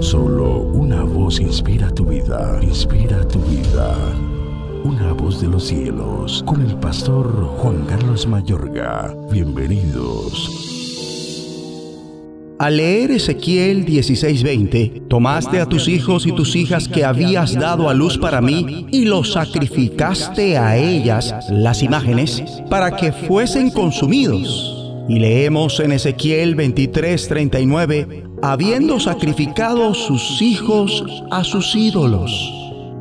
Solo una voz inspira tu vida, inspira tu vida. Una voz de los cielos, con el pastor Juan Carlos Mayorga. Bienvenidos. Al leer Ezequiel 16:20, tomaste a tus hijos y tus hijas que habías dado a luz para mí y los sacrificaste a ellas, las imágenes, para que fuesen consumidos. Y leemos en Ezequiel 23:39, habiendo sacrificado sus hijos a sus ídolos.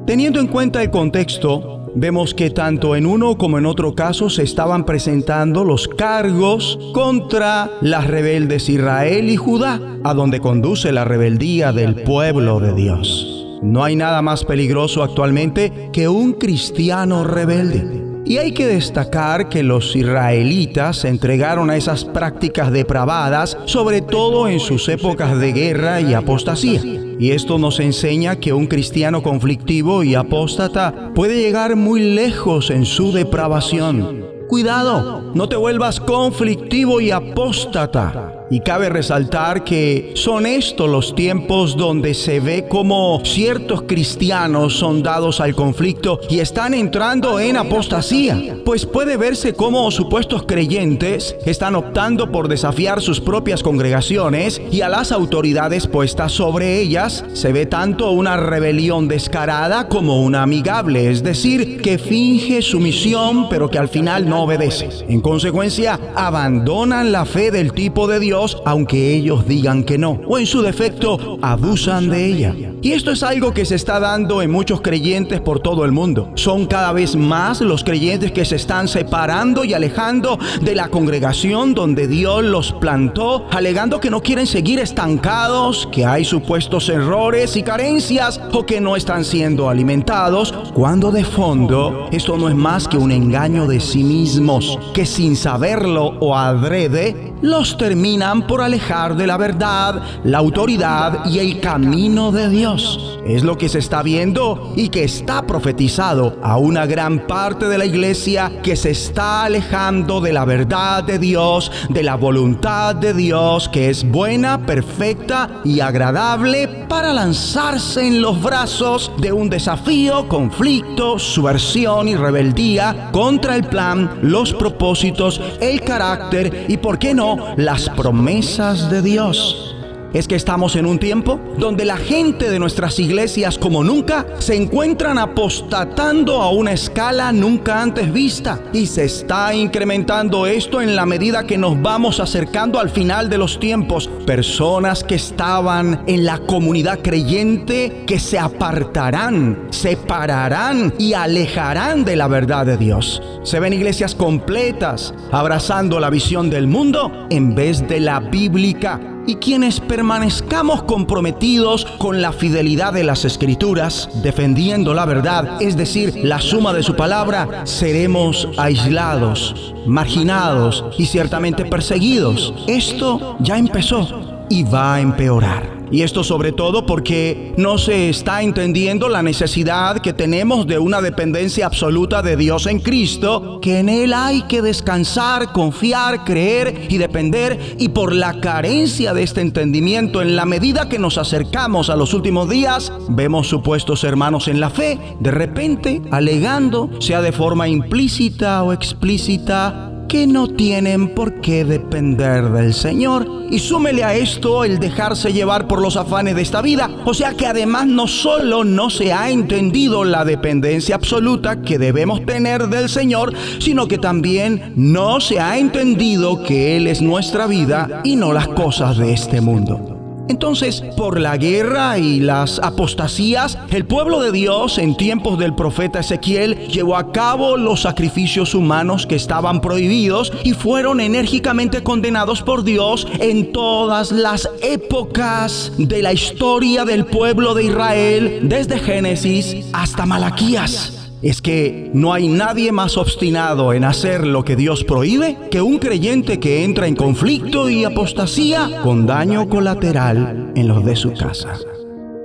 Teniendo en cuenta el contexto, vemos que tanto en uno como en otro caso se estaban presentando los cargos contra las rebeldes Israel y Judá, a donde conduce la rebeldía del pueblo de Dios. No hay nada más peligroso actualmente que un cristiano rebelde. Y hay que destacar que los israelitas se entregaron a esas prácticas depravadas, sobre todo en sus épocas de guerra y apostasía. Y esto nos enseña que un cristiano conflictivo y apóstata puede llegar muy lejos en su depravación. Cuidado, no te vuelvas conflictivo y apóstata. Y cabe resaltar que son estos los tiempos donde se ve como ciertos cristianos son dados al conflicto y están entrando en apostasía. Pues puede verse como supuestos creyentes están optando por desafiar sus propias congregaciones y a las autoridades puestas sobre ellas se ve tanto una rebelión descarada como una amigable, es decir, que finge sumisión pero que al final no obedece. En consecuencia, abandonan la fe del tipo de Dios aunque ellos digan que no, o en su defecto abusan de ella. Y esto es algo que se está dando en muchos creyentes por todo el mundo. Son cada vez más los creyentes que se están separando y alejando de la congregación donde Dios los plantó, alegando que no quieren seguir estancados, que hay supuestos errores y carencias o que no están siendo alimentados, cuando de fondo esto no es más que un engaño de sí mismos, que sin saberlo o adrede, los terminan por alejar de la verdad, la autoridad y el camino de Dios. Es lo que se está viendo y que está profetizado a una gran parte de la iglesia que se está alejando de la verdad de Dios, de la voluntad de Dios, que es buena, perfecta y agradable para lanzarse en los brazos de un desafío, conflicto, subversión y rebeldía contra el plan, los propósitos, el carácter y, por qué no, las promesas de Dios. Es que estamos en un tiempo donde la gente de nuestras iglesias como nunca se encuentran apostatando a una escala nunca antes vista y se está incrementando esto en la medida que nos vamos acercando al final de los tiempos. Personas que estaban en la comunidad creyente que se apartarán, separarán y alejarán de la verdad de Dios. Se ven iglesias completas abrazando la visión del mundo en vez de la bíblica y quienes permanezcamos comprometidos con la fidelidad de las escrituras, defendiendo la verdad, es decir, la suma de su palabra, seremos aislados, marginados y ciertamente perseguidos. Esto ya empezó y va a empeorar. Y esto sobre todo porque no se está entendiendo la necesidad que tenemos de una dependencia absoluta de Dios en Cristo, que en Él hay que descansar, confiar, creer y depender. Y por la carencia de este entendimiento, en la medida que nos acercamos a los últimos días, vemos supuestos hermanos en la fe, de repente alegando, sea de forma implícita o explícita, que no tienen por qué depender del Señor. Y súmele a esto el dejarse llevar por los afanes de esta vida. O sea que además no solo no se ha entendido la dependencia absoluta que debemos tener del Señor, sino que también no se ha entendido que Él es nuestra vida y no las cosas de este mundo. Entonces, por la guerra y las apostasías, el pueblo de Dios en tiempos del profeta Ezequiel llevó a cabo los sacrificios humanos que estaban prohibidos y fueron enérgicamente condenados por Dios en todas las épocas de la historia del pueblo de Israel, desde Génesis hasta Malaquías es que no hay nadie más obstinado en hacer lo que Dios prohíbe que un creyente que entra en conflicto y apostasía con daño colateral en los de su casa.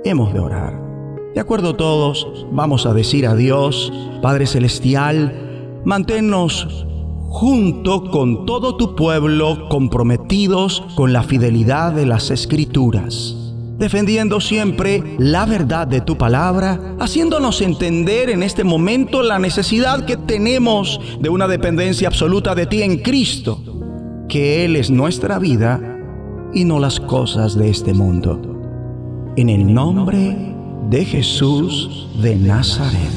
Hemos de orar. De acuerdo todos, vamos a decir a Dios, Padre Celestial, manténnos junto con todo tu pueblo comprometidos con la fidelidad de las escrituras defendiendo siempre la verdad de tu palabra, haciéndonos entender en este momento la necesidad que tenemos de una dependencia absoluta de ti en Cristo, que Él es nuestra vida y no las cosas de este mundo. En el nombre de Jesús de Nazaret.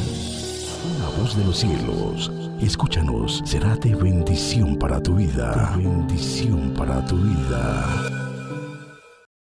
La voz de los cielos, escúchanos, será de bendición para tu vida. bendición para tu vida.